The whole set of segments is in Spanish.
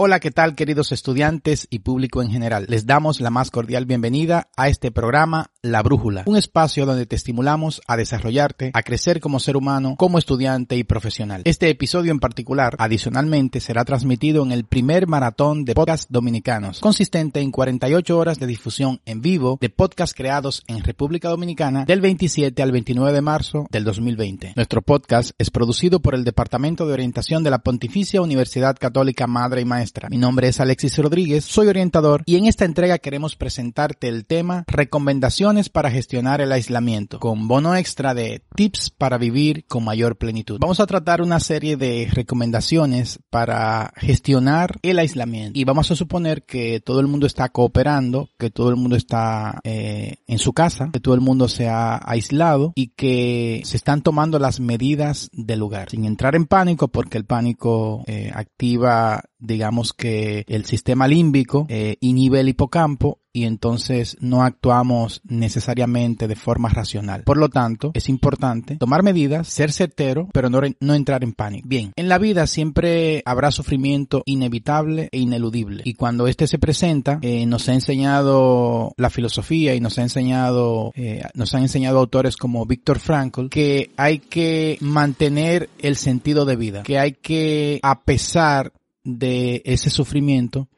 Hola, ¿qué tal queridos estudiantes y público en general? Les damos la más cordial bienvenida a este programa La Brújula, un espacio donde te estimulamos a desarrollarte, a crecer como ser humano, como estudiante y profesional. Este episodio en particular, adicionalmente, será transmitido en el primer maratón de podcasts dominicanos, consistente en 48 horas de difusión en vivo de podcasts creados en República Dominicana del 27 al 29 de marzo del 2020. Nuestro podcast es producido por el Departamento de Orientación de la Pontificia Universidad Católica Madre y Maestra mi nombre es Alexis Rodríguez, soy orientador y en esta entrega queremos presentarte el tema Recomendaciones para gestionar el aislamiento, con bono extra de tips para vivir con mayor plenitud. Vamos a tratar una serie de recomendaciones para gestionar el aislamiento y vamos a suponer que todo el mundo está cooperando, que todo el mundo está eh, en su casa, que todo el mundo se ha aislado y que se están tomando las medidas del lugar, sin entrar en pánico porque el pánico eh, activa digamos que el sistema límbico eh, inhibe el hipocampo y entonces no actuamos necesariamente de forma racional. Por lo tanto, es importante tomar medidas, ser certero, pero no, no entrar en pánico. Bien, en la vida siempre habrá sufrimiento inevitable e ineludible. Y cuando este se presenta, eh, nos ha enseñado la filosofía y nos ha enseñado, eh, nos han enseñado autores como Víctor Frankl que hay que mantener el sentido de vida, que hay que, a pesar de ese sufrimiento,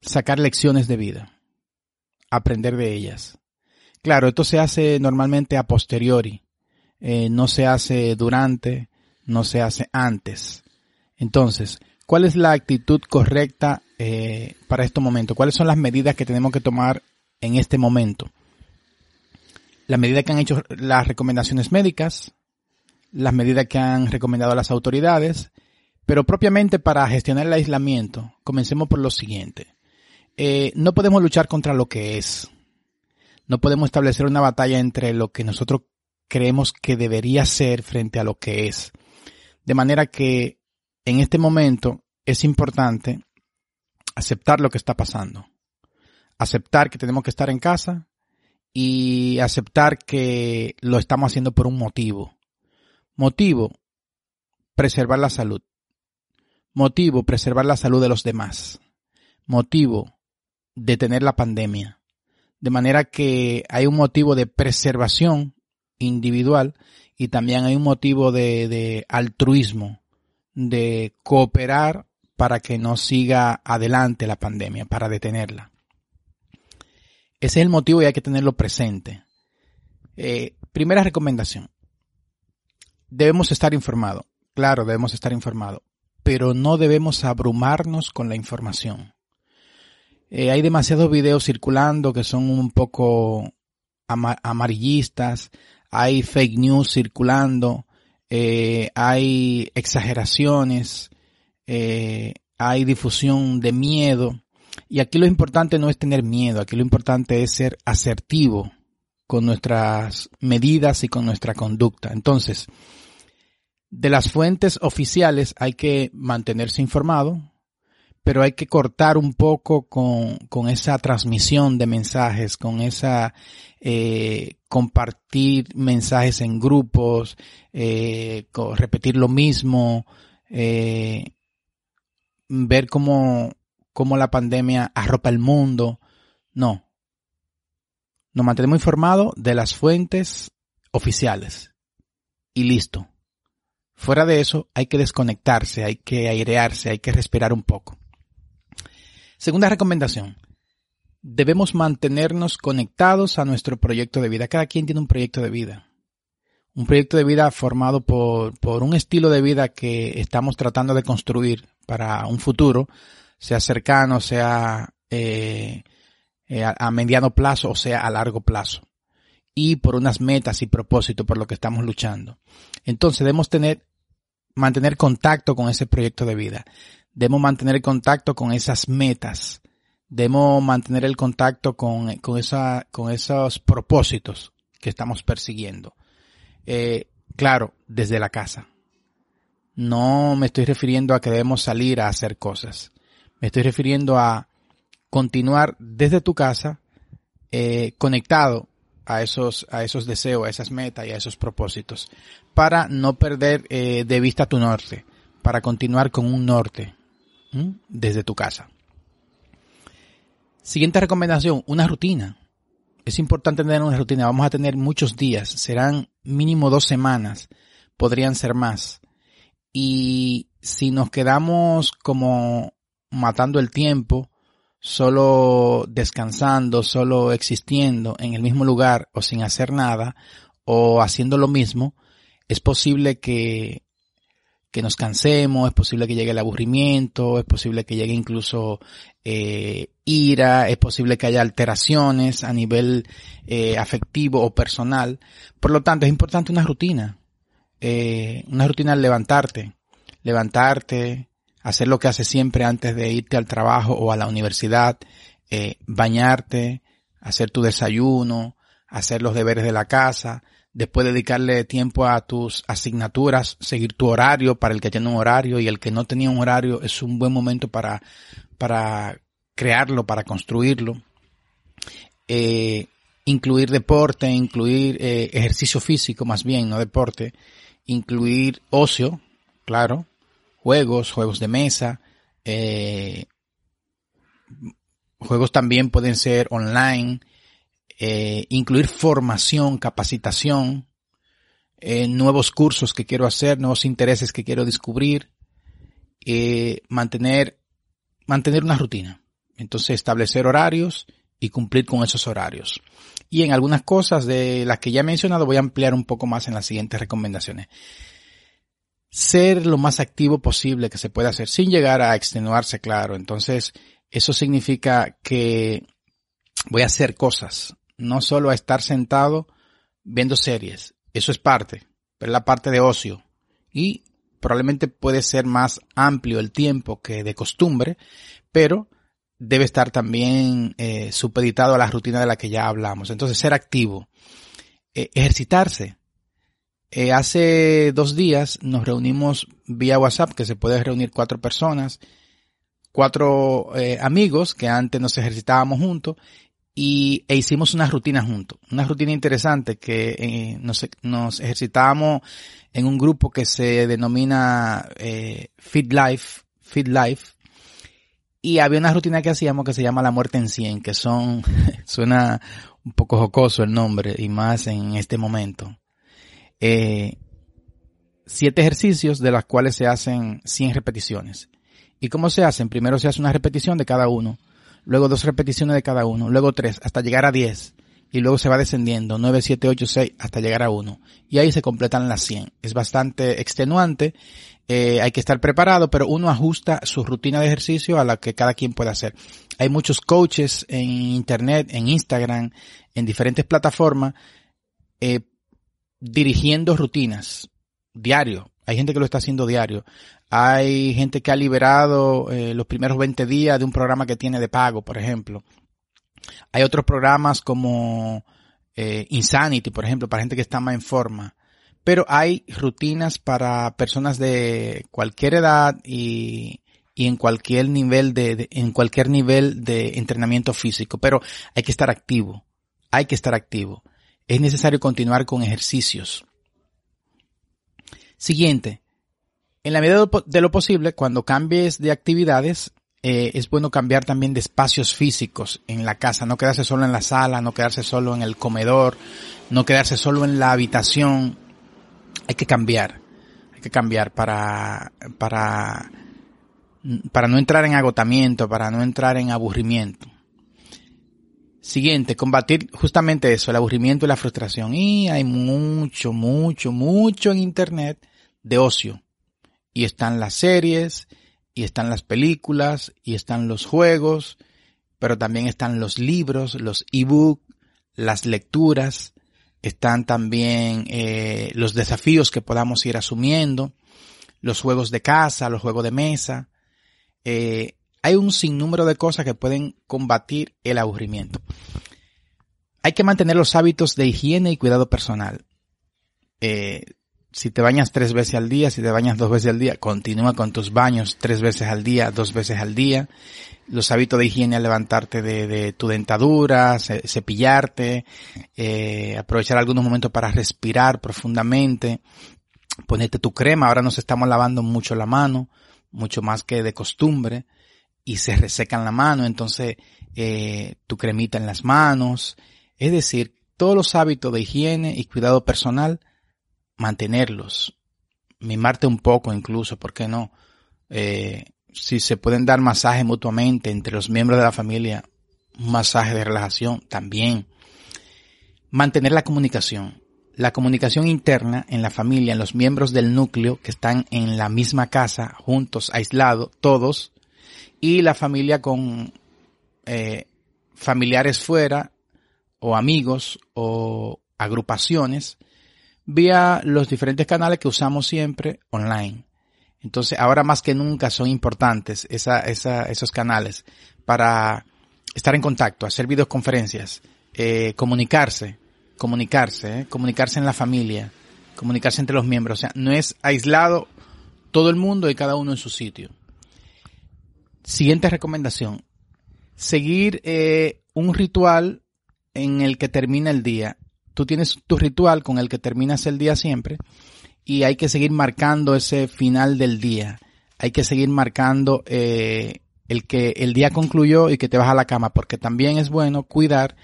sacar lecciones de vida, aprender de ellas. Claro, esto se hace normalmente a posteriori, eh, no se hace durante, no se hace antes. Entonces, ¿cuál es la actitud correcta eh, para este momento? ¿Cuáles son las medidas que tenemos que tomar en este momento? Las medidas que han hecho las recomendaciones médicas, las medidas que han recomendado las autoridades pero propiamente para gestionar el aislamiento, comencemos por lo siguiente. Eh, no podemos luchar contra lo que es. No podemos establecer una batalla entre lo que nosotros creemos que debería ser frente a lo que es. De manera que en este momento es importante aceptar lo que está pasando. Aceptar que tenemos que estar en casa y aceptar que lo estamos haciendo por un motivo. Motivo, preservar la salud. Motivo, preservar la salud de los demás. Motivo, detener la pandemia. De manera que hay un motivo de preservación individual y también hay un motivo de, de altruismo, de cooperar para que no siga adelante la pandemia, para detenerla. Ese es el motivo y hay que tenerlo presente. Eh, primera recomendación. Debemos estar informados. Claro, debemos estar informados pero no debemos abrumarnos con la información. Eh, hay demasiados videos circulando que son un poco amarillistas, hay fake news circulando, eh, hay exageraciones, eh, hay difusión de miedo. Y aquí lo importante no es tener miedo, aquí lo importante es ser asertivo con nuestras medidas y con nuestra conducta. Entonces, de las fuentes oficiales hay que mantenerse informado, pero hay que cortar un poco con, esa transmisión de mensajes, con esa eh, compartir mensajes en grupos, eh, repetir lo mismo, eh, ver cómo, cómo la pandemia arropa el mundo. No. Nos mantenemos informados de las fuentes oficiales. Y listo. Fuera de eso, hay que desconectarse, hay que airearse, hay que respirar un poco. Segunda recomendación. Debemos mantenernos conectados a nuestro proyecto de vida. Cada quien tiene un proyecto de vida. Un proyecto de vida formado por, por un estilo de vida que estamos tratando de construir para un futuro, sea cercano, sea eh, eh, a, mediano plazo, o sea, a largo plazo. Y por unas metas y propósitos por lo que estamos luchando. Entonces debemos tener, mantener contacto con ese proyecto de vida. Debemos mantener contacto con esas metas. Debemos mantener el contacto con, con, esa, con esos propósitos que estamos persiguiendo. Eh, claro, desde la casa. No me estoy refiriendo a que debemos salir a hacer cosas. Me estoy refiriendo a continuar desde tu casa eh, conectado a esos, a esos deseos, a esas metas y a esos propósitos, para no perder eh, de vista tu norte, para continuar con un norte desde tu casa. Siguiente recomendación, una rutina. Es importante tener una rutina. Vamos a tener muchos días, serán mínimo dos semanas, podrían ser más. Y si nos quedamos como matando el tiempo, solo descansando, solo existiendo en el mismo lugar o sin hacer nada o haciendo lo mismo, es posible que, que nos cansemos, es posible que llegue el aburrimiento, es posible que llegue incluso eh, ira, es posible que haya alteraciones a nivel eh, afectivo o personal. Por lo tanto, es importante una rutina, eh, una rutina al levantarte, levantarte, hacer lo que haces siempre antes de irte al trabajo o a la universidad, eh, bañarte, hacer tu desayuno, hacer los deberes de la casa, después dedicarle tiempo a tus asignaturas, seguir tu horario para el que tiene un horario y el que no tenía un horario es un buen momento para, para crearlo, para construirlo. Eh, incluir deporte, incluir eh, ejercicio físico más bien, no deporte, incluir ocio, claro, juegos, juegos de mesa, eh, juegos también pueden ser online, eh, incluir formación, capacitación, eh, nuevos cursos que quiero hacer, nuevos intereses que quiero descubrir, mantener, mantener una rutina. Entonces establecer horarios y cumplir con esos horarios. Y en algunas cosas de las que ya he mencionado voy a ampliar un poco más en las siguientes recomendaciones ser lo más activo posible que se pueda hacer sin llegar a extenuarse, claro. Entonces, eso significa que voy a hacer cosas, no solo a estar sentado viendo series. Eso es parte, pero la parte de ocio. Y probablemente puede ser más amplio el tiempo que de costumbre, pero debe estar también eh, supeditado a la rutina de la que ya hablamos. Entonces, ser activo, eh, ejercitarse, eh, hace dos días nos reunimos vía WhatsApp, que se puede reunir cuatro personas, cuatro eh, amigos que antes nos ejercitábamos juntos y e hicimos una rutina juntos. Una rutina interesante que eh, nos, ejercitábamos en un grupo que se denomina Fit Life, Fit Life. Y había una rutina que hacíamos que se llama La Muerte en 100, que son, suena un poco jocoso el nombre y más en este momento eh, siete ejercicios de los cuales se hacen 100 repeticiones. ¿Y cómo se hacen? Primero se hace una repetición de cada uno, luego dos repeticiones de cada uno, luego tres, hasta llegar a 10. Y luego se va descendiendo, 9, 7, 8, 6, hasta llegar a 1. Y ahí se completan las 100. Es bastante extenuante, eh, hay que estar preparado, pero uno ajusta su rutina de ejercicio a la que cada quien puede hacer. Hay muchos coaches en internet, en Instagram, en diferentes plataformas, eh, dirigiendo rutinas diario. Hay gente que lo está haciendo diario. Hay gente que ha liberado eh, los primeros 20 días de un programa que tiene de pago, por ejemplo. Hay otros programas como eh, Insanity, por ejemplo, para gente que está más en forma. Pero hay rutinas para personas de cualquier edad y, y en cualquier nivel de, en cualquier nivel de entrenamiento físico. Pero hay que estar activo. Hay que estar activo es necesario continuar con ejercicios. Siguiente. En la medida de lo posible, cuando cambies de actividades, eh, es bueno cambiar también de espacios físicos en la casa, no quedarse solo en la sala, no quedarse solo en el comedor, no quedarse solo en la habitación. Hay que cambiar, hay que cambiar para, para, para no entrar en agotamiento, para no entrar en aburrimiento. Siguiente, combatir justamente eso, el aburrimiento y la frustración. Y hay mucho, mucho, mucho en Internet de ocio. Y están las series, y están las películas, y están los juegos, pero también están los libros, los ebook, las lecturas, están también eh, los desafíos que podamos ir asumiendo, los juegos de casa, los juegos de mesa. Eh, hay un sinnúmero de cosas que pueden combatir el aburrimiento. Hay que mantener los hábitos de higiene y cuidado personal. Eh, si te bañas tres veces al día, si te bañas dos veces al día, continúa con tus baños tres veces al día, dos veces al día. Los hábitos de higiene al levantarte de, tu dentadura, cepillarte, eh, aprovechar algunos momentos para respirar profundamente, ponerte tu crema. Ahora nos estamos lavando mucho la mano, mucho más que de costumbre, y se resecan la mano, entonces eh, tu cremita en las manos. Es decir, todos los hábitos de higiene y cuidado personal mantenerlos, mimarte un poco incluso, ¿por qué no? Eh, si se pueden dar masajes mutuamente entre los miembros de la familia, un masaje de relajación también. Mantener la comunicación. La comunicación interna en la familia, en los miembros del núcleo que están en la misma casa, juntos, aislados, todos, y la familia con eh, familiares fuera, o amigos, o agrupaciones, vía los diferentes canales que usamos siempre online. Entonces, ahora más que nunca son importantes esa, esa, esos canales para estar en contacto, hacer videoconferencias, eh, comunicarse, comunicarse, eh, comunicarse en la familia, comunicarse entre los miembros. O sea, no es aislado todo el mundo y cada uno en su sitio. Siguiente recomendación. Seguir eh, un ritual en el que termina el día tú tienes tu ritual con el que terminas el día siempre y hay que seguir marcando ese final del día. Hay que seguir marcando eh, el que el día concluyó y que te vas a la cama, porque también es bueno cuidar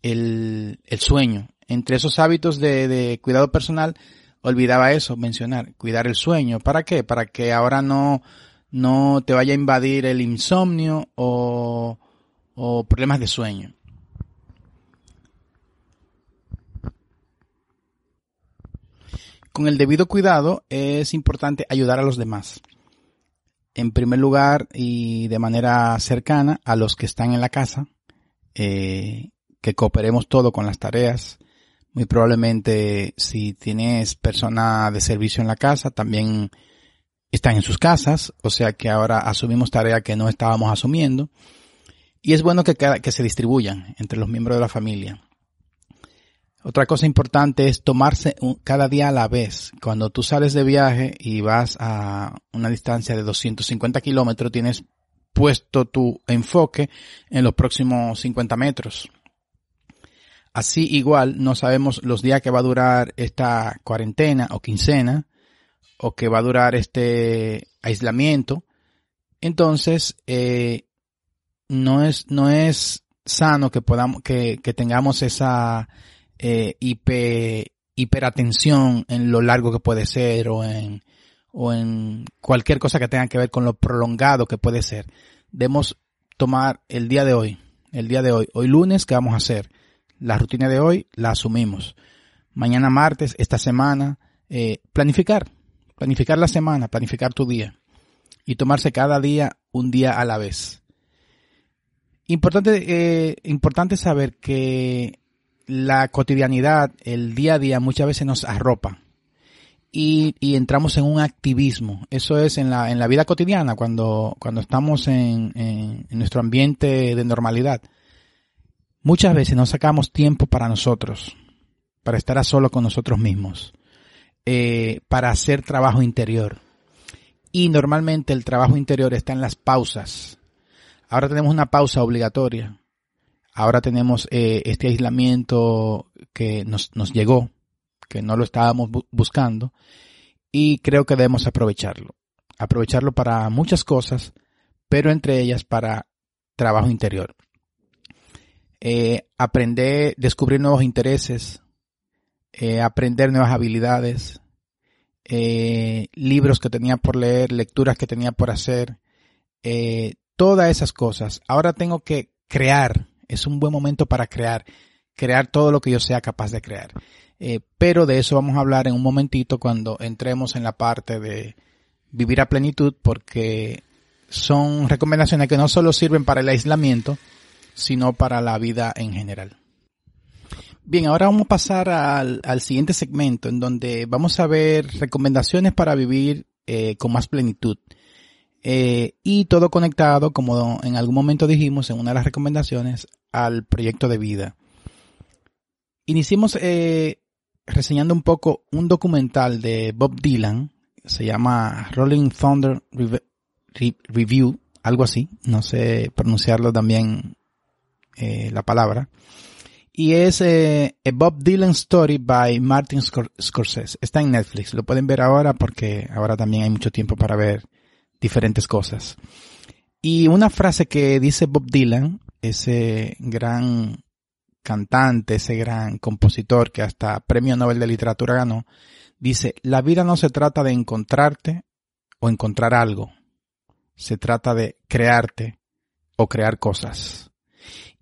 el, el sueño. Entre esos hábitos de, de, cuidado personal, olvidaba eso, mencionar, cuidar el sueño. ¿Para qué? Para que ahora no, no te vaya a invadir el insomnio o, problemas de sueño. Con el debido cuidado es importante ayudar a los demás. En primer lugar y de manera cercana a los que están en la casa, eh, que cooperemos todo con las tareas. Muy probablemente si tienes persona de servicio en la casa, también están en sus casas, o sea que ahora asumimos tareas que no estábamos asumiendo. Y es bueno que, que se distribuyan entre los miembros de la familia. Otra cosa importante es tomarse cada día a la vez. Cuando tú sales de viaje y vas a una distancia de 250 kilómetros, tienes puesto tu enfoque en los próximos 50 metros. Así igual no sabemos los días que va a durar esta cuarentena o quincena o que va a durar este aislamiento. Entonces, eh, no es, no es sano que podamos, que, que tengamos esa, eh, hiperatención en lo largo que puede ser o en, o en cualquier cosa que tenga que ver con lo prolongado que puede ser. Debemos tomar el día de hoy, el día de hoy, hoy lunes, ¿qué vamos a hacer? La rutina de hoy la asumimos. Mañana martes, esta semana, eh, planificar, planificar la semana, planificar tu día y tomarse cada día un día a la vez. Importante, eh, importante saber que la cotidianidad, el día a día muchas veces nos arropa y, y entramos en un activismo. Eso es en la, en la vida cotidiana, cuando, cuando estamos en, en, nuestro ambiente de normalidad. Muchas veces no sacamos tiempo para nosotros, para estar a solo con nosotros mismos, eh, para hacer trabajo interior. Y normalmente el trabajo interior está en las pausas. Ahora tenemos una pausa obligatoria ahora tenemos eh, este aislamiento que nos, nos llegó, que no lo estábamos buscando, y creo que debemos aprovecharlo. Aprovecharlo para muchas cosas, pero entre ellas para trabajo interior. Eh, aprender, descubrir nuevos intereses, eh, aprender nuevas habilidades, libros que tenía por leer, lecturas que tenía por hacer, todas esas cosas. Ahora tengo que crear es un buen momento para crear, crear todo lo que yo sea capaz de crear. Eh, pero de eso vamos a hablar en un momentito cuando entremos en la parte de vivir a plenitud, porque son recomendaciones que no solo sirven para el aislamiento, sino para la vida en general. Bien, ahora vamos a pasar al, siguiente segmento en donde vamos a ver recomendaciones para vivir eh, con más plenitud. Eh, y todo conectado, como en algún momento dijimos en una de las recomendaciones, al proyecto de vida. Iniciemos eh, reseñando un poco un documental de Bob Dylan, se llama Rolling Thunder Review, algo así, no sé pronunciarlo también la palabra y es eh, A Bob Dylan Story by Martin Scorsese. Está en Netflix, lo pueden ver ahora porque ahora también hay mucho tiempo para ver diferentes cosas. Y una frase que dice Bob Dylan, ese gran cantante, ese gran compositor que hasta Premio Nobel de Literatura ganó, dice, la vida no se trata de encontrarte o encontrar algo, se trata de crearte o crear cosas.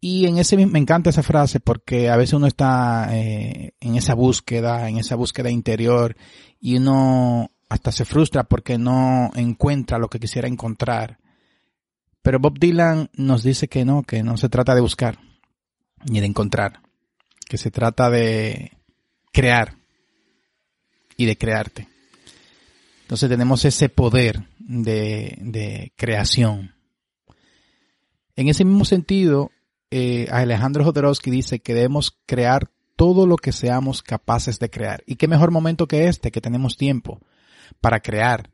Y en ese me encanta esa frase porque a veces uno está eh, en esa búsqueda, en esa búsqueda interior y uno hasta se frustra porque no encuentra lo que quisiera encontrar. Pero Bob Dylan nos dice que no, que no se trata de buscar ni de encontrar, que se trata de crear y de crearte. Entonces tenemos ese poder de, de creación. En ese mismo sentido, eh, Alejandro Jodorowsky dice que debemos crear todo lo que seamos capaces de crear. Y qué mejor momento que este, que tenemos tiempo para crear.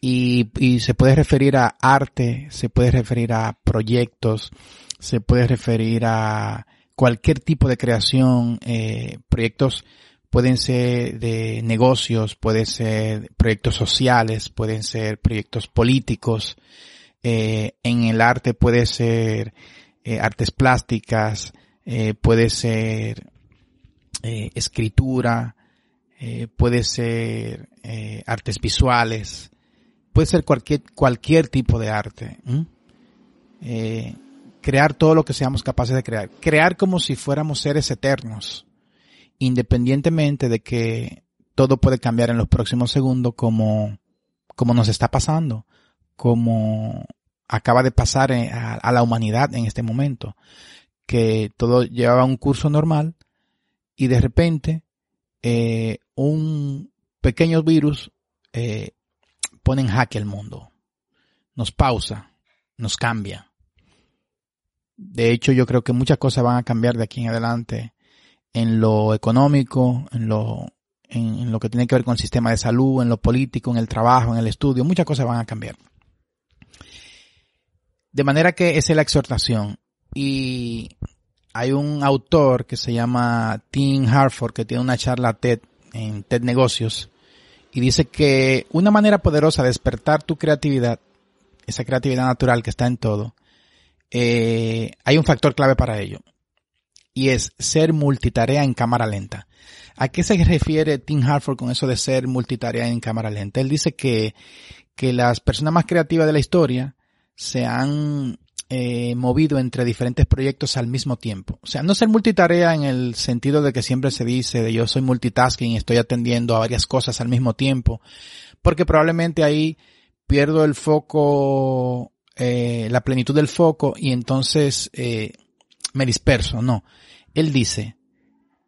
Y, se puede referir a arte, se puede referir a proyectos, se puede referir a cualquier tipo de creación, eh, proyectos pueden ser de negocios, pueden ser proyectos sociales, pueden ser proyectos políticos, eh, en el arte puede ser eh, artes plásticas, eh, puede ser eh, escritura, puede ser artes visuales, puede ser cualquier, cualquier tipo de arte. crear todo lo que seamos capaces de crear. Crear como si fuéramos seres eternos, independientemente de que todo puede cambiar en los próximos segundos como, como nos está pasando, como acaba de pasar a, la humanidad en este momento, que todo llevaba un curso normal y de repente eh, un pequeño virus eh, pone en jaque el mundo, nos pausa, nos cambia. De hecho, yo creo que muchas cosas van a cambiar de aquí en adelante en lo económico, en lo, en lo que tiene que ver con el sistema de salud, en lo político, en el trabajo, en el estudio, muchas cosas van a cambiar. De manera que esa es la exhortación. Y hay un autor que se llama Tim Harford que tiene una charla TED en TED Negocios y dice que una manera poderosa de despertar tu creatividad, esa creatividad natural que está en todo, eh, hay un factor clave para ello y es ser multitarea en cámara lenta. ¿A qué se refiere Tim Harford con eso de ser multitarea en cámara lenta? Él dice que, que las personas más creativas de la historia se han eh, movido entre diferentes proyectos al mismo tiempo. O sea, no ser multitarea en el sentido de que siempre se dice de yo soy multitasking y estoy atendiendo a varias cosas al mismo tiempo, porque probablemente ahí pierdo el foco, eh, la plenitud del foco y entonces eh, me disperso. No, él dice,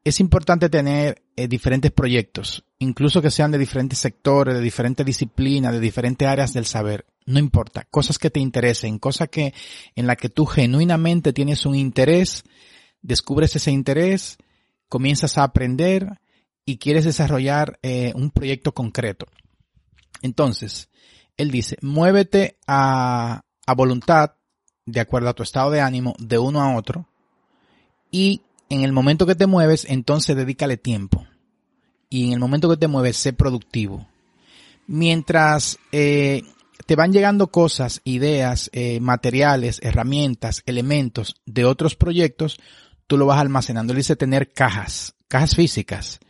es importante tener diferentes proyectos, incluso que sean de diferentes sectores, de diferentes disciplinas, de diferentes áreas del saber no importa, cosas que te interesen, cosas que en la que tú genuinamente tienes un interés, descubres ese interés, comienzas a aprender y quieres desarrollar eh, un proyecto concreto. Entonces, él dice, muévete a, a voluntad, de acuerdo a tu estado de ánimo, de uno a otro, y en el momento que te mueves, entonces dedícale tiempo. Y en el momento que te mueves, sé productivo. Mientras eh, te van llegando cosas, ideas, eh, materiales, herramientas, elementos de otros proyectos, tú lo vas almacenando. Él dice tener cajas, cajas físicas,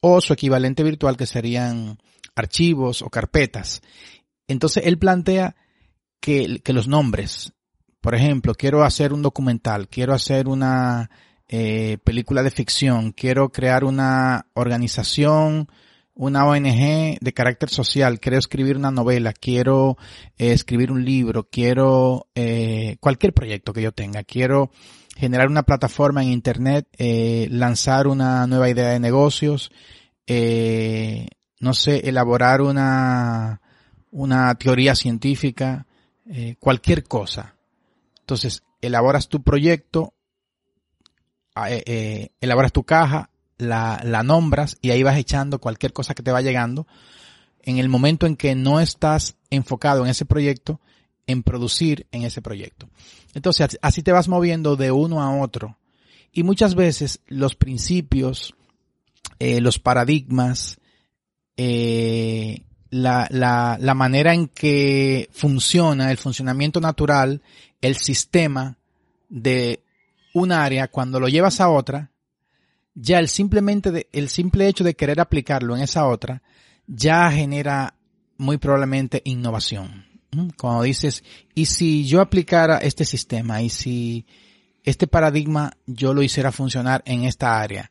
o su equivalente virtual que serían archivos o carpetas. Entonces él plantea que, que los nombres, por ejemplo, quiero hacer un documental, quiero hacer una eh, película de ficción, quiero crear una organización una ONG de carácter social, quiero escribir una novela, quiero eh, escribir un libro, quiero eh, cualquier proyecto que yo tenga, quiero generar una plataforma en Internet, eh, lanzar una nueva idea de negocios, eh, no sé, elaborar una, una teoría científica, cualquier cosa. Entonces, elaboras tu proyecto, ah, elaboras tu caja, la, la nombras y ahí vas echando cualquier cosa que te va llegando. En el momento en que no estás enfocado en ese proyecto, en producir en ese proyecto. Entonces, así te vas moviendo de uno a otro. Y muchas veces los principios, eh, los paradigmas, eh, la, la, la manera en que funciona el funcionamiento natural, el sistema de un área, cuando lo llevas a otra, ya el simplemente de, el simple hecho de querer aplicarlo en esa otra, ya genera muy probablemente innovación. Cuando dices, ¿y si yo aplicara este sistema? ¿Y si este paradigma yo lo hiciera funcionar en esta área?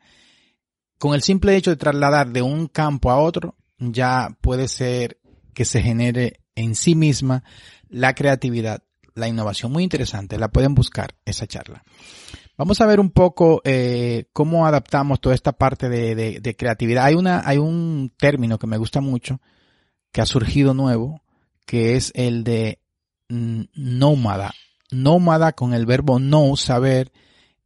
Con el simple hecho de trasladar de un campo a otro, ya puede ser que se genere en sí misma la creatividad, la innovación. Muy interesante, la pueden buscar esa charla. Vamos a ver un poco eh, cómo adaptamos toda esta parte de, de, creatividad. Hay una, hay un término que me gusta mucho, que ha surgido nuevo, que es el de nómada. Nómada con el verbo no, saber,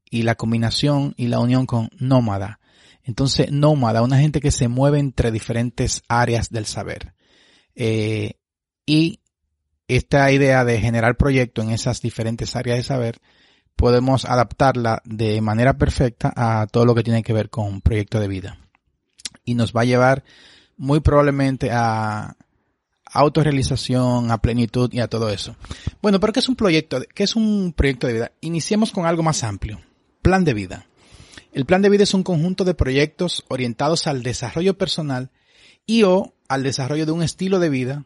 y la combinación y la unión con nómada. Entonces, nómada, una gente que se mueve entre diferentes áreas del saber. Eh, y esta idea de generar proyectos en esas diferentes áreas de saber, podemos adaptarla de manera perfecta a todo lo que tiene que ver con proyecto de vida. Y nos va a llevar muy probablemente a autorrealización, a plenitud y a todo eso. Bueno, pero ¿qué es un proyecto? ¿Qué es un proyecto de vida? Iniciemos con algo más amplio. Plan de vida. El plan de vida es un conjunto de proyectos orientados al desarrollo personal y o al desarrollo de un estilo de vida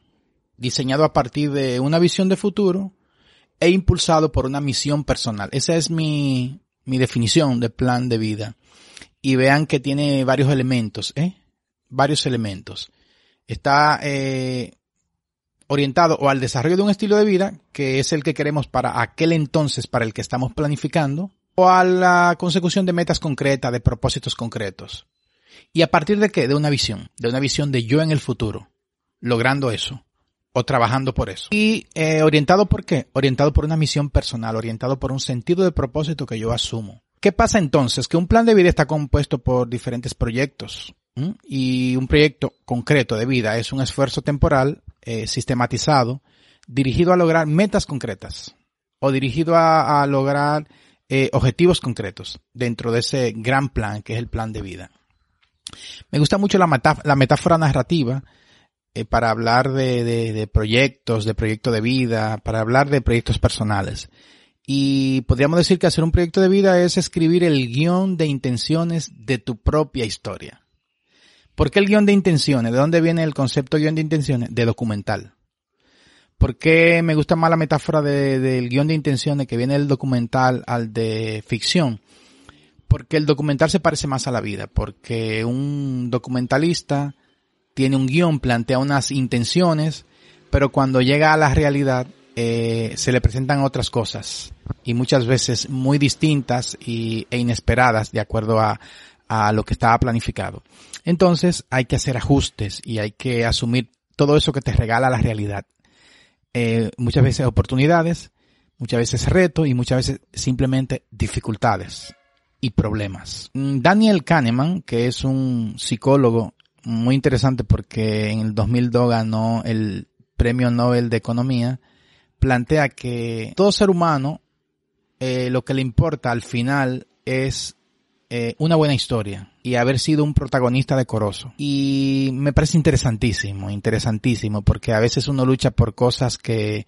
diseñado a partir de una visión de futuro e impulsado por una misión personal. Esa es mi, mi definición de plan de vida. Y vean que tiene varios elementos, ¿eh? Varios elementos. Está eh, orientado o al desarrollo de un estilo de vida, que es el que queremos para aquel entonces para el que estamos planificando, o a la consecución de metas concretas, de propósitos concretos. ¿Y a partir de qué? De una visión, de una visión de yo en el futuro, logrando eso, o trabajando por eso. ¿Y eh, orientado por qué? Orientado por una misión personal, orientado por un sentido de propósito que yo asumo. ¿Qué pasa entonces? Que un plan de vida está compuesto por diferentes proyectos. Y un proyecto concreto de vida es un esfuerzo temporal eh, sistematizado dirigido a lograr metas concretas o dirigido a, lograr eh, objetivos concretos dentro de ese gran plan que es el plan de vida. Me gusta mucho la, metáfora narrativa eh, para hablar de, de, proyectos, de proyecto de vida, para hablar de proyectos personales. Y podríamos decir que hacer un proyecto de vida es escribir el guion de intenciones de tu propia historia. ¿Por qué el guion de intenciones? ¿De dónde viene el concepto guion de intenciones? De documental. ¿Por qué me gusta más la metáfora del guion de intenciones que viene del documental al de ficción? Porque el documental se parece más a la vida, porque un documentalista tiene un guion, plantea unas intenciones, pero cuando llega a la realidad eh, se le presentan otras cosas y muchas veces muy distintas y, e inesperadas de acuerdo a, a lo que estaba planificado. Entonces hay que hacer ajustes y hay que asumir todo eso que te regala la realidad. Eh, muchas veces oportunidades, muchas veces retos y muchas veces simplemente dificultades y problemas. Mm, Daniel Kahneman, que es un psicólogo muy interesante porque en el 2002 ganó el Premio Nobel de Economía, plantea que todo ser humano eh, lo que le importa al final es eh, una buena historia y haber sido un protagonista decoroso. Y me parece interesantísimo, interesantísimo, porque a veces uno lucha por cosas que,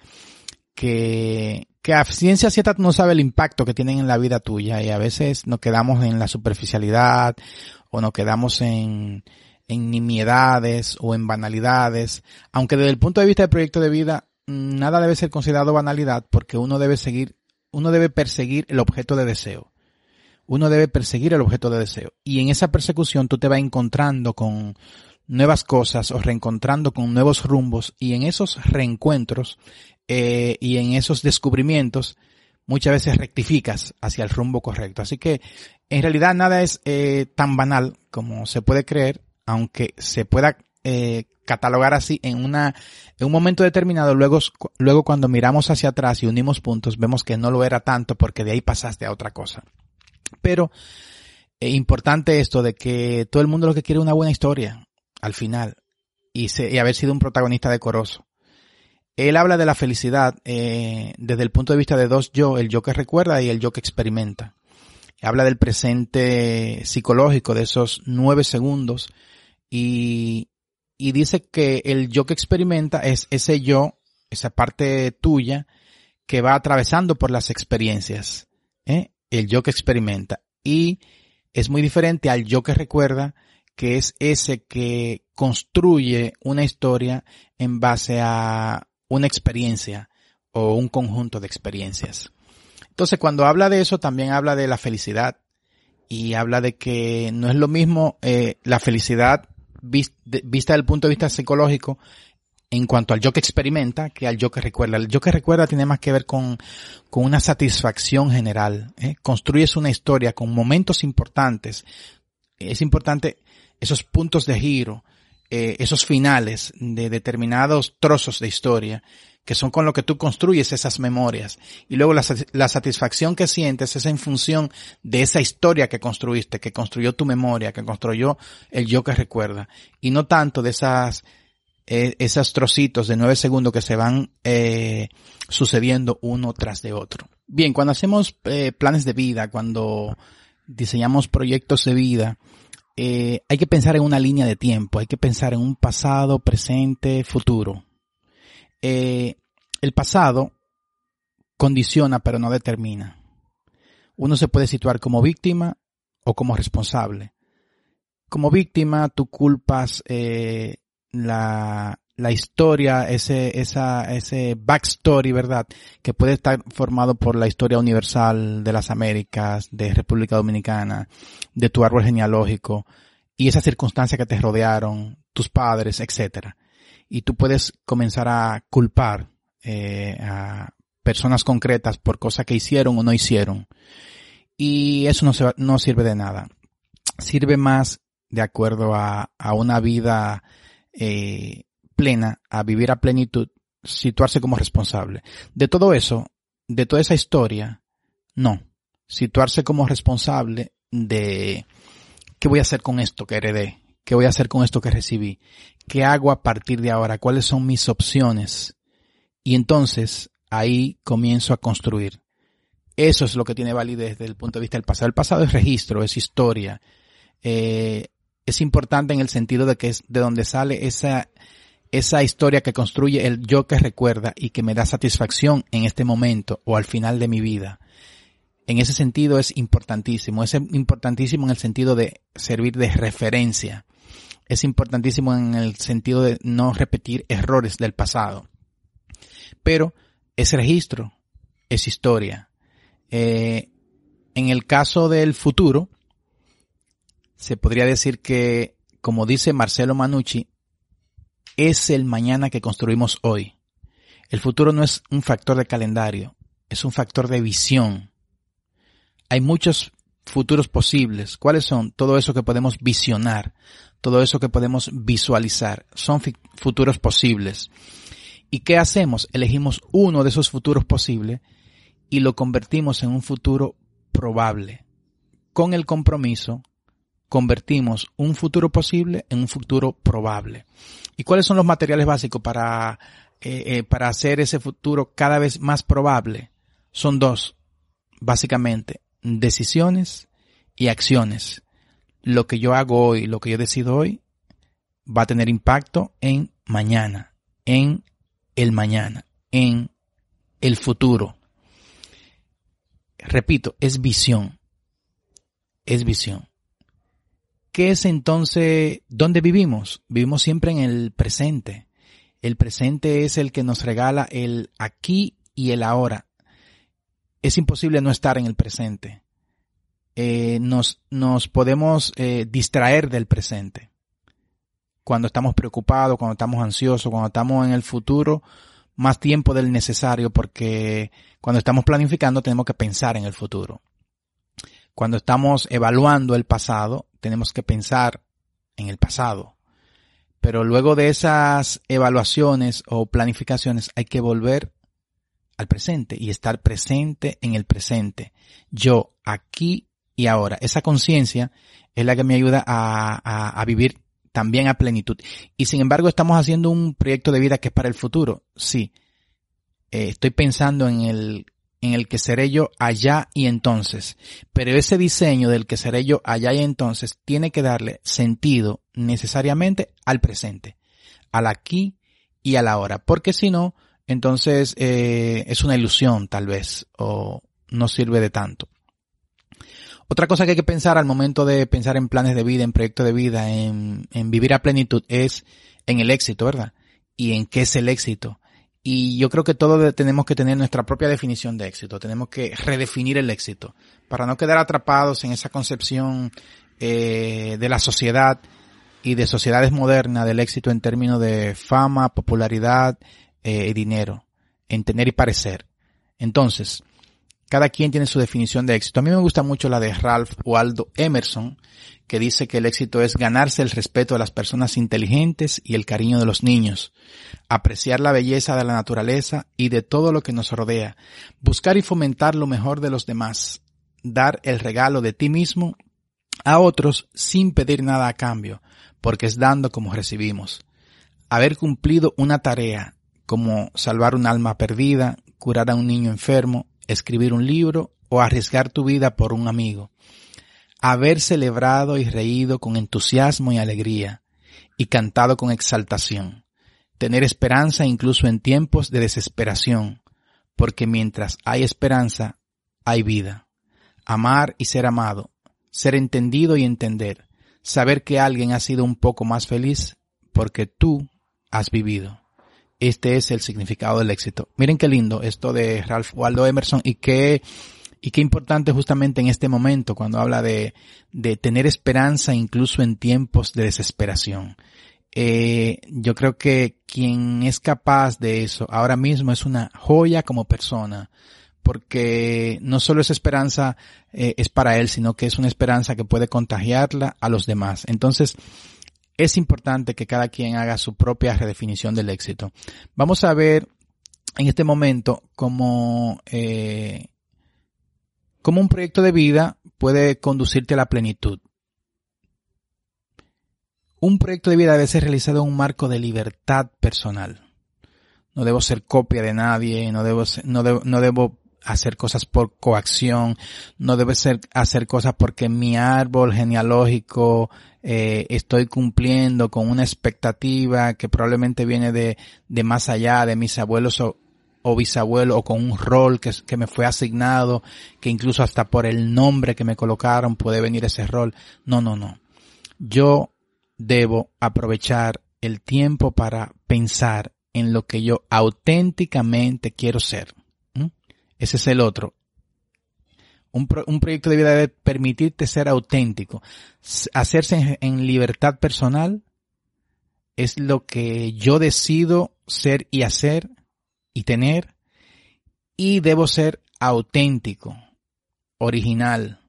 que, que a ciencia cierta no sabe el impacto que tienen en la vida tuya y a veces nos quedamos en la superficialidad o nos quedamos en, en nimiedades o en banalidades, aunque desde el punto de vista del proyecto de vida nada debe ser considerado banalidad porque uno debe seguir, uno debe perseguir el objeto de deseo uno debe perseguir el objeto de deseo. Y en esa persecución tú te vas encontrando con nuevas cosas o reencontrando con nuevos rumbos y en esos reencuentros eh, y en esos descubrimientos muchas veces rectificas hacia el rumbo correcto. Así que en realidad nada es eh, tan banal como se puede creer, aunque se pueda eh, catalogar así en una en un momento determinado luego luego cuando miramos hacia atrás y unimos puntos vemos que no lo era tanto porque de ahí pasaste a otra cosa. Pero eh, importante esto de que todo el mundo lo que quiere es una buena historia al final y, y haber sido un protagonista decoroso. Él habla de la felicidad eh, desde el punto de vista de dos yo el yo que recuerda y el yo que experimenta. Habla del presente psicológico de esos nueve segundos y, y dice que el yo que experimenta es ese yo, esa parte tuya que va atravesando por las experiencias, ¿eh? el yo que experimenta. Y es muy diferente al yo que recuerda, que es ese que construye una historia en base a una experiencia o un conjunto de experiencias. Entonces, cuando habla de eso, también habla de la felicidad y habla de que no es lo mismo eh, la felicidad vista desde el punto de vista psicológico en cuanto al yo que experimenta que al yo que recuerda. El yo que recuerda tiene más que ver con, con una satisfacción general. ¿eh? Construyes una historia con momentos importantes. Es importante esos puntos de giro, eh, esos finales de determinados trozos de historia que son con lo que tú construyes esas memorias. Y luego la, la, satisfacción que sientes es en función de esa historia que construiste, que construyó tu memoria, que construyó el yo que recuerda. Y no tanto de esas, eh, esos trocitos de nueve segundos que se van eh, sucediendo uno tras de otro. Bien, cuando hacemos eh, planes de vida, cuando diseñamos proyectos de vida, eh, hay que pensar en una línea de tiempo, hay que pensar en un pasado, presente, futuro eh, el pasado condiciona pero no determina. Uno se puede situar como víctima o como responsable. Como víctima tú culpas eh, la, la historia, ese, esa, ese backstory, ¿verdad? Que puede estar formado por la historia universal de las Américas, de República Dominicana, de tu árbol genealógico y esas circunstancias que te rodearon, tus padres, etcétera y tú puedes comenzar a culpar eh, a personas concretas por cosas que hicieron o no hicieron. Y eso no, se, no sirve de nada. Sirve más de acuerdo a, a una vida eh, plena, a vivir a plenitud, situarse como responsable. De todo eso, de toda esa historia, no. Situarse como responsable de qué voy a hacer con esto que heredé, ¿Qué voy a hacer con esto que recibí? ¿Qué hago a partir de ahora? ¿Cuáles son mis opciones? Y entonces ahí comienzo a construir. Eso es lo que tiene validez desde el punto de vista del pasado. El pasado es registro, es historia. Eh, es importante en el sentido de que es de donde sale esa, esa historia que construye el yo que recuerda y que me da satisfacción en este momento o al final de mi vida en ese sentido es importantísimo. Es importantísimo en el sentido de servir de referencia. Es importantísimo en el sentido de no repetir errores del pasado. Pero es registro, es historia. Eh, en el caso del futuro, se podría decir que, como dice Marcelo Manucci, es el mañana que construimos hoy. El futuro no es un factor de calendario, es un factor de visión hay muchos futuros posibles. ¿Cuáles son? Todo eso que podemos visionar, todo eso que podemos visualizar. Son futuros posibles. ¿Y qué hacemos? Elegimos uno de esos futuros posibles y lo convertimos en un futuro probable. Con el compromiso, convertimos un futuro posible en un futuro probable. ¿Y cuáles son los materiales básicos para, eh, eh, para hacer ese futuro cada vez más probable? Son dos, básicamente decisiones y acciones. Lo que yo hago hoy, lo que yo decido hoy, va a tener impacto en mañana, en el mañana, en el futuro. Repito, es visión. Es visión. ¿Qué es entonces dónde vivimos? Vivimos siempre en el presente. El presente es el que nos regala el aquí y el ahora es imposible no estar en el presente. Eh, nos, nos podemos eh, distraer del presente. Cuando estamos preocupados, cuando estamos ansiosos, cuando estamos en el futuro, más tiempo del necesario porque cuando estamos planificando tenemos que pensar en el futuro. Cuando estamos evaluando el pasado, tenemos que pensar en el pasado. Pero luego de esas evaluaciones o planificaciones hay que volver al presente y estar presente en el presente. Yo aquí y ahora. Esa conciencia es la que me ayuda a, vivir también a plenitud. Y sin embargo estamos haciendo un proyecto de vida que es para el futuro. Sí. Eh, estoy pensando en el, en el que seré yo allá y entonces. Pero ese diseño del que seré yo allá y entonces tiene que darle sentido necesariamente al presente, al aquí y a la hora. Porque si no, entonces eh, es una ilusión tal vez o no sirve de tanto. Otra cosa que hay que pensar al momento de pensar en planes de vida, en proyectos de vida, en, vivir a plenitud es en el éxito, ¿verdad? Y en qué es el éxito. Y yo creo que todos tenemos que tener nuestra propia definición de éxito. Tenemos que redefinir el éxito para no quedar atrapados en esa concepción eh, de la sociedad y de sociedades modernas del éxito en términos de fama, popularidad eh, dinero, en tener y parecer. Entonces, cada quien tiene su definición de éxito. A mí me gusta mucho la de Ralph Waldo Emerson, que dice que el éxito es ganarse el respeto de las personas inteligentes y el cariño de los niños, apreciar la belleza de la naturaleza y de todo lo que nos rodea, buscar y fomentar lo mejor de los demás, dar el regalo de ti mismo a otros sin pedir nada a cambio, porque es dando como recibimos, haber cumplido una tarea, como salvar un alma perdida, curar a un niño enfermo, escribir un libro o arriesgar tu vida por un amigo. Haber celebrado y reído con entusiasmo y alegría y cantado con exaltación. Tener esperanza incluso en tiempos de desesperación, porque mientras hay esperanza, hay vida. Amar y ser amado, ser entendido y entender, saber que alguien ha sido un poco más feliz porque tú has vivido. Este es el significado del éxito. Miren qué lindo esto de Ralph Waldo Emerson y qué, y qué importante justamente en este momento cuando habla de, de tener esperanza incluso en tiempos de desesperación. Eh, yo creo que quien es capaz de eso ahora mismo es una joya como persona, porque no solo esa esperanza eh, es para él, sino que es una esperanza que puede contagiarla a los demás. Entonces, es importante que cada quien haga su propia redefinición del éxito. Vamos a ver en este momento cómo, eh, cómo un proyecto de vida puede conducirte a la plenitud. Un proyecto de vida debe ser realizado en un marco de libertad personal. No debo ser copia de nadie, no debo, no debo, no debo hacer cosas por coacción, no debe ser hacer cosas porque mi árbol genealógico eh, estoy cumpliendo con una expectativa que probablemente viene de, de más allá de mis abuelos o, o bisabuelos o con un rol que, que me fue asignado, que incluso hasta por el nombre que me colocaron puede venir ese rol. No, no, no. Yo debo aprovechar el tiempo para pensar en lo que yo auténticamente quiero ser ese es el otro. Un, proyecto de vida debe permitirte ser auténtico. Hacerse en, libertad personal es lo que yo decido ser y hacer y tener. Y debo ser auténtico, original,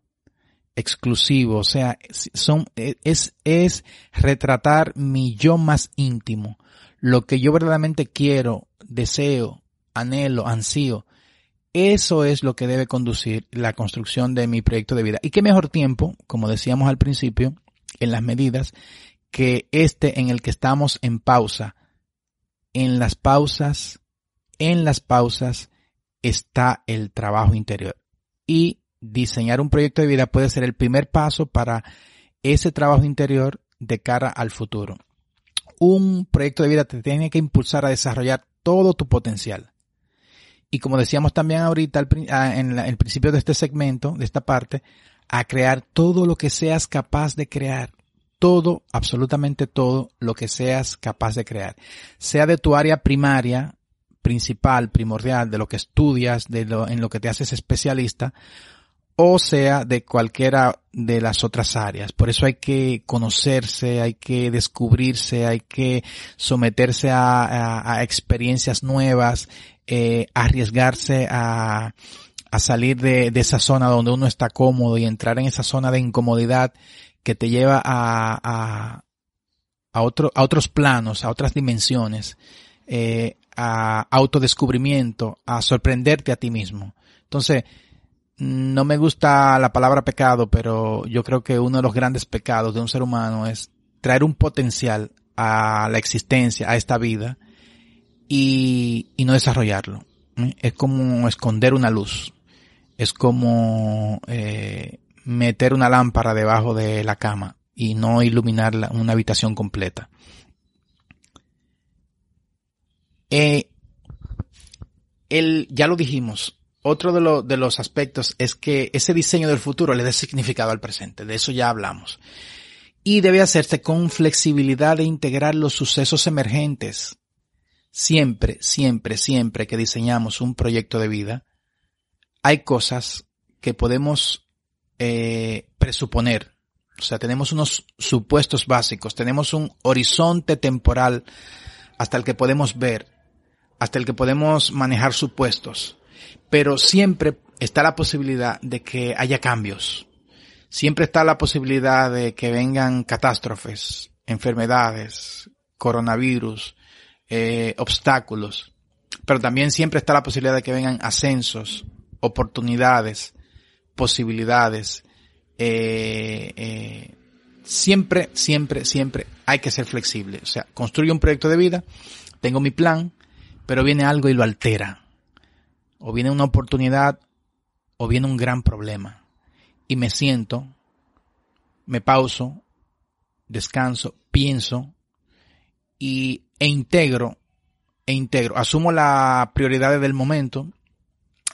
exclusivo. O sea, son, e, es, es retratar mi yo más íntimo. Lo que yo verdaderamente quiero, deseo, anhelo, ansío eso es lo que debe conducir la construcción de mi proyecto de vida. Y qué mejor tiempo, como decíamos al principio, en las medidas, que este en el que estamos en pausa. En las pausas, en las pausas está el trabajo interior. Y diseñar un proyecto de vida puede ser el primer paso para ese trabajo interior de cara al futuro. Un proyecto de vida te tiene que impulsar a desarrollar todo tu potencial y como decíamos también ahorita ah, en el principio de este segmento, de esta parte, a crear todo lo que seas capaz de crear. Todo, absolutamente todo lo que seas capaz de crear. Sea de tu área primaria, principal, primordial, de lo que estudias, de lo, en lo que te haces especialista, o sea de cualquiera de las otras áreas. Por eso hay que conocerse, hay que descubrirse, hay que someterse a, experiencias nuevas, eh, arriesgarse a, a salir de, de, esa zona donde uno está cómodo y entrar en esa zona de incomodidad que te lleva a, a, a, otro, a otros planos, a otras dimensiones, eh, a autodescubrimiento, a sorprenderte a ti mismo. Entonces, no me gusta la palabra pecado, pero yo creo que uno de los grandes pecados de un ser humano es traer un potencial a la existencia, a esta vida, y, no desarrollarlo. Es como esconder una luz. Es como eh, meter una lámpara debajo de la cama y no iluminar una habitación completa. Eh, el, ya lo dijimos, otro de, de los aspectos es que ese diseño del futuro le dé significado al presente, de eso ya hablamos. Y debe hacerse con flexibilidad de integrar los sucesos emergentes. Siempre, siempre, siempre que diseñamos un proyecto de vida, hay cosas que podemos eh, presuponer. O sea, tenemos unos supuestos básicos, tenemos un horizonte temporal hasta el que podemos ver, hasta el que podemos manejar supuestos pero siempre está la posibilidad de que haya cambios. Siempre está la posibilidad de que vengan catástrofes, enfermedades, coronavirus, eh, obstáculos. Pero también siempre está la posibilidad de que vengan ascensos, oportunidades, posibilidades. Eh, eh, siempre, siempre, siempre hay que ser flexible. O sea, construyo un proyecto de vida, tengo mi plan, pero viene algo y lo altera o viene una oportunidad o viene un gran problema. Y me siento, me pauso, descanso, pienso y, e integro, e integro, asumo las prioridades del momento,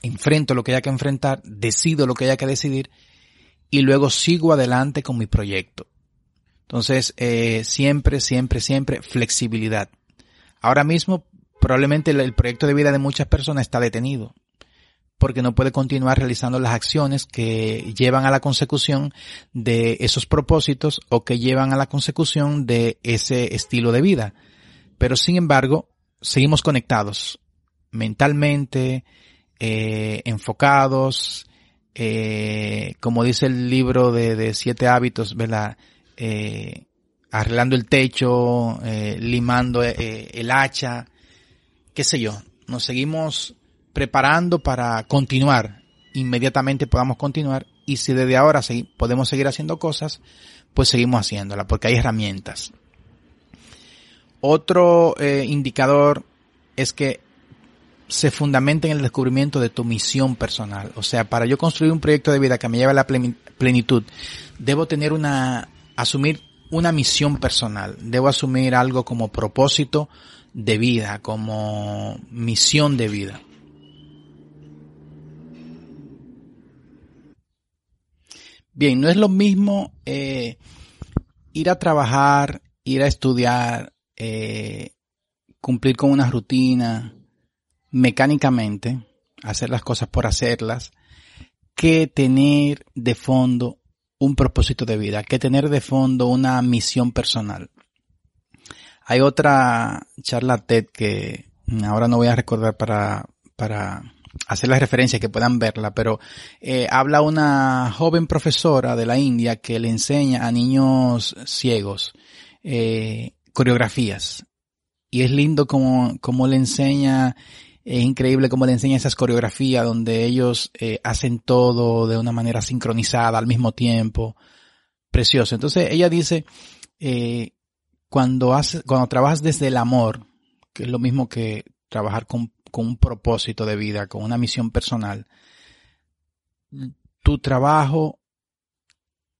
enfrento lo que haya que enfrentar, decido lo que haya que decidir y luego sigo adelante con mi proyecto. Entonces, eh, siempre, siempre, siempre flexibilidad. Ahora mismo probablemente el, proyecto de vida de muchas personas está detenido porque no puede continuar realizando las acciones que llevan a la consecución de esos propósitos o que llevan a la consecución de ese estilo de vida. Pero sin embargo, seguimos conectados mentalmente, eh, enfocados, eh, como dice el libro de, siete hábitos, ¿verdad? Eh, arreglando el techo, limando el hacha, qué sé yo, nos seguimos preparando para continuar, inmediatamente podamos continuar y si desde ahora podemos seguir haciendo cosas, pues seguimos haciéndola porque hay herramientas. Otro eh, indicador es que se fundamenta en el descubrimiento de tu misión personal. O sea, para yo construir un proyecto de vida que me lleve a la plenitud, debo tener una, asumir una misión personal. Debo asumir algo como propósito de vida, como misión de vida. Bien, no es lo mismo eh, ir a trabajar, ir a estudiar, eh, cumplir con una rutina mecánicamente, hacer las cosas por hacerlas, que tener de fondo un propósito de vida, que tener de fondo una misión personal. Hay otra charla TED que ahora no voy a recordar para, para hacer las referencias que puedan verla, pero eh, habla una joven profesora de la India que le enseña a niños ciegos eh, coreografías. Y es lindo como, como le enseña, es increíble como le enseña esas coreografías donde ellos eh, hacen todo de una manera sincronizada al mismo tiempo. Precioso. Entonces ella dice, eh, cuando, haces, cuando trabajas desde el amor, que es lo mismo que trabajar con, con un propósito de vida, con una misión personal, tu trabajo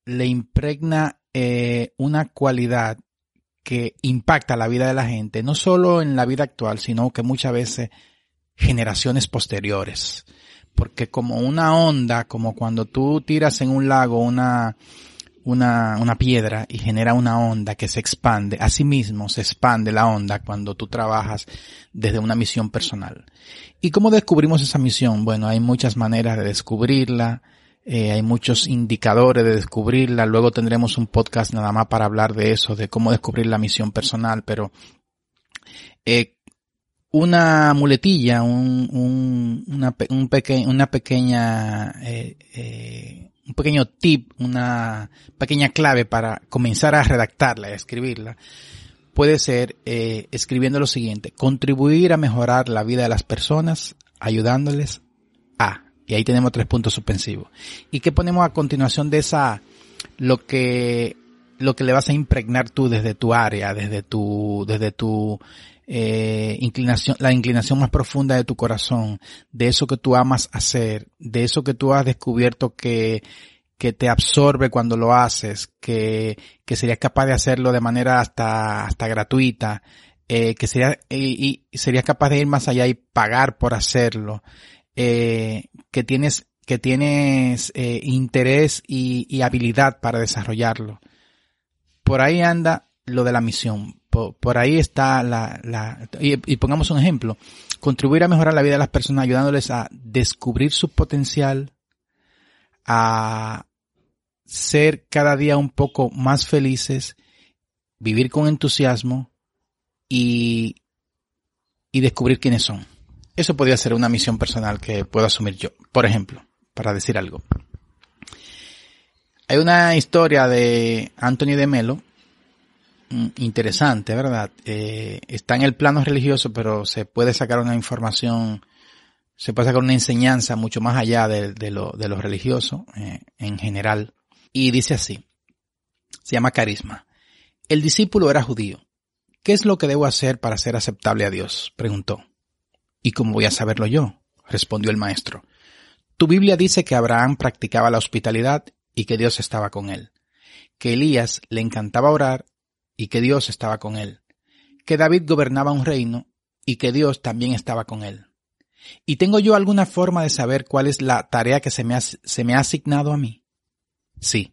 le impregna eh, una cualidad que impacta la vida de la gente, no solo en la vida actual, sino que muchas veces generaciones posteriores. Porque como una onda, como cuando tú tiras en un lago una, una, una piedra y genera una onda que se expande. Asimismo, se expande la onda cuando tú trabajas desde una misión personal. ¿Y cómo descubrimos esa misión? Bueno, hay muchas maneras de descubrirla. eh, hay muchos indicadores de descubrirla. Luego tendremos un podcast nada más para hablar de eso, de cómo descubrir la misión personal, pero eh, una muletilla, un, un, una, un una pequeña, eh, eh, un pequeño tip, una pequeña clave para comenzar a redactarla, a escribirla, puede ser eh, escribiendo lo siguiente, contribuir a mejorar la vida de las personas ayudándoles a, y ahí tenemos tres puntos suspensivos. ¿Y qué ponemos a continuación de esa, lo que, lo que le vas a impregnar tú desde tu área, desde tu, desde tu eh, inclinación, la inclinación más profunda de tu corazón, de eso que tú amas hacer, de eso que tú has descubierto que, que te absorbe cuando lo haces, que, que serías capaz de hacerlo de manera hasta, hasta gratuita, eh, que sería, y, serías capaz de ir más allá y pagar por hacerlo, eh, que tienes, que tienes interés y, y habilidad para desarrollarlo. Por ahí anda lo de la misión por, ahí está la, la y, pongamos un ejemplo, contribuir a mejorar la vida de las personas ayudándoles a descubrir su potencial, a ser cada día un poco más felices, vivir con entusiasmo y, y descubrir quiénes son. Eso podría ser una misión personal que puedo asumir yo, por ejemplo, para decir algo. Hay una historia de Anthony de Melo, interesante, ¿verdad? Eh, está en el plano religioso, pero se puede sacar una información, se puede sacar una enseñanza mucho más allá de, lo, de lo, religioso eh, en general. Y dice así, se llama carisma. El discípulo era judío. ¿Qué es lo que debo hacer para ser aceptable a Dios? preguntó. ¿Y cómo voy a saberlo yo? respondió el maestro. Tu Biblia dice que Abraham practicaba la hospitalidad y que Dios estaba con él, que Elías le encantaba orar y que Dios estaba con él, que David gobernaba un reino y que Dios también estaba con él. ¿Y tengo yo alguna forma de saber cuál es la tarea que se me ha, asignado a mí? Sí.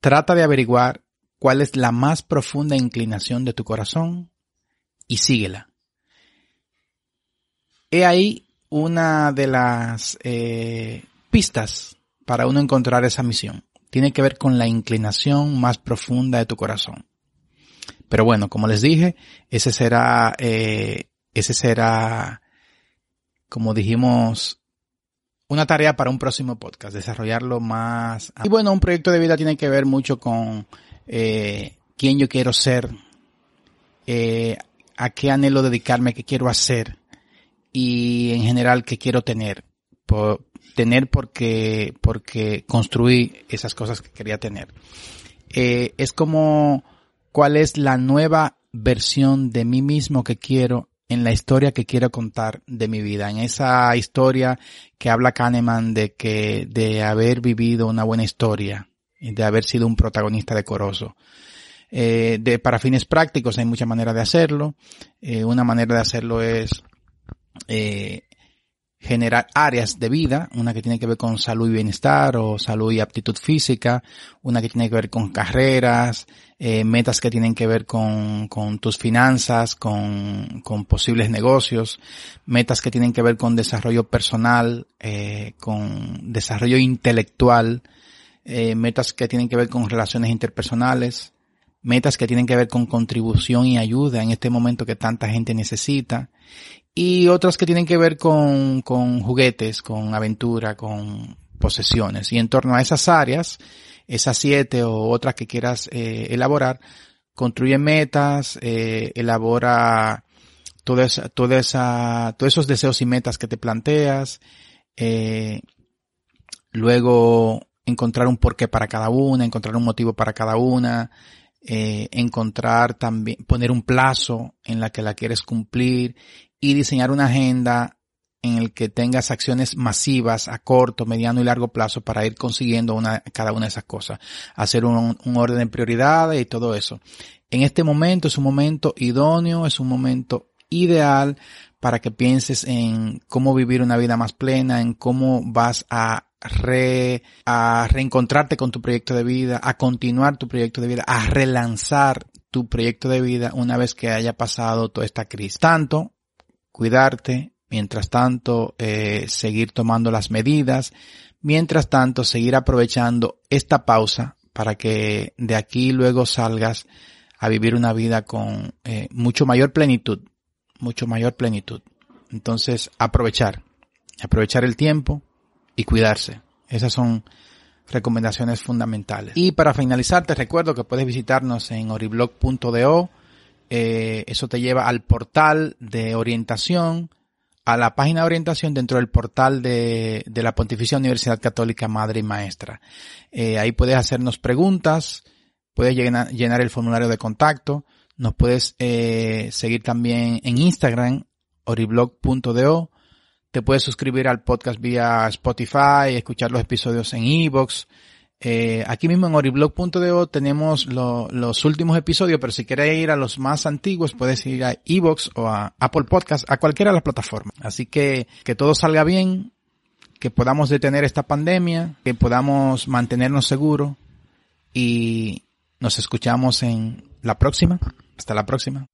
Trata de averiguar cuál es la más profunda inclinación de tu corazón y síguela. He ahí una de las eh, pistas para uno encontrar esa misión. Tiene que ver con la inclinación más profunda de tu corazón. Pero bueno, como les dije, ese será, eh, ese será, como dijimos, una tarea para un próximo podcast, desarrollarlo más. Y bueno, un proyecto de vida tiene que ver mucho con eh, quién yo quiero ser, eh, a qué anhelo dedicarme, qué quiero hacer y en general qué quiero tener. Tener porque, porque construí esas cosas que quería tener. Eh, es como cuál es la nueva versión de mí mismo que quiero en la historia que quiero contar de mi vida, en esa historia que habla Kahneman de que, de haber vivido una buena historia, de haber sido un protagonista decoroso. Eh, de, para fines prácticos hay muchas maneras de hacerlo. Eh, una manera de hacerlo es eh, generar áreas de vida, una que tiene que ver con salud y bienestar o salud y aptitud física, una que tiene que ver con carreras, eh, metas que tienen que ver con, tus finanzas, con, con, posibles negocios, metas que tienen que ver con desarrollo personal, eh, con desarrollo intelectual, eh, metas que tienen que ver con relaciones interpersonales, metas que tienen que ver con contribución y ayuda en este momento que tanta gente necesita y otras que tienen que ver con, con juguetes, con aventura, con posesiones. Y en torno a esas áreas, esas siete o otras que quieras eh, elaborar, construye metas, eh, elabora toda esa, todos esos deseos y metas que te planteas, eh, luego encontrar un porqué para cada una, encontrar un motivo para cada una, eh, encontrar también, poner un plazo en la que la quieres cumplir y diseñar una agenda en el que tengas acciones masivas a corto, mediano y largo plazo para ir consiguiendo cada una de esas cosas. Hacer un, un orden de prioridades y todo eso. En este momento es un momento idóneo, es un momento ideal para que pienses en cómo vivir una vida más plena, en cómo vas a re, a reencontrarte con tu proyecto de vida, a continuar tu proyecto de vida, a relanzar tu proyecto de vida una vez que haya pasado toda esta crisis. Tanto cuidarte, mientras tanto eh, seguir tomando las medidas, Mientras tanto, seguir aprovechando esta pausa para que de aquí luego salgas a vivir una vida con eh, mucho mayor plenitud, mucho mayor plenitud. Entonces, aprovechar, aprovechar el tiempo y cuidarse. Esas son recomendaciones fundamentales. Y para finalizar, te recuerdo que puedes visitarnos en oriblog.do. Eh, eso te lleva al portal de orientación, a la página de orientación dentro del portal de, la Pontificia Universidad Católica Madre y Maestra. Eh, ahí puedes hacernos preguntas, puedes llenar, el formulario de contacto, nos puedes eh, seguir también en Instagram, oriblog.do te puedes suscribir al podcast vía Spotify, escuchar los episodios en Evox. Eh, aquí mismo en oriblog.de tenemos los últimos episodios, pero si quieres ir a los más antiguos, puedes ir a Evox o a Apple Podcast, a cualquiera de las plataformas. Así que que todo salga bien, que podamos detener esta pandemia, que podamos mantenernos seguros y nos escuchamos en la próxima. Hasta la próxima.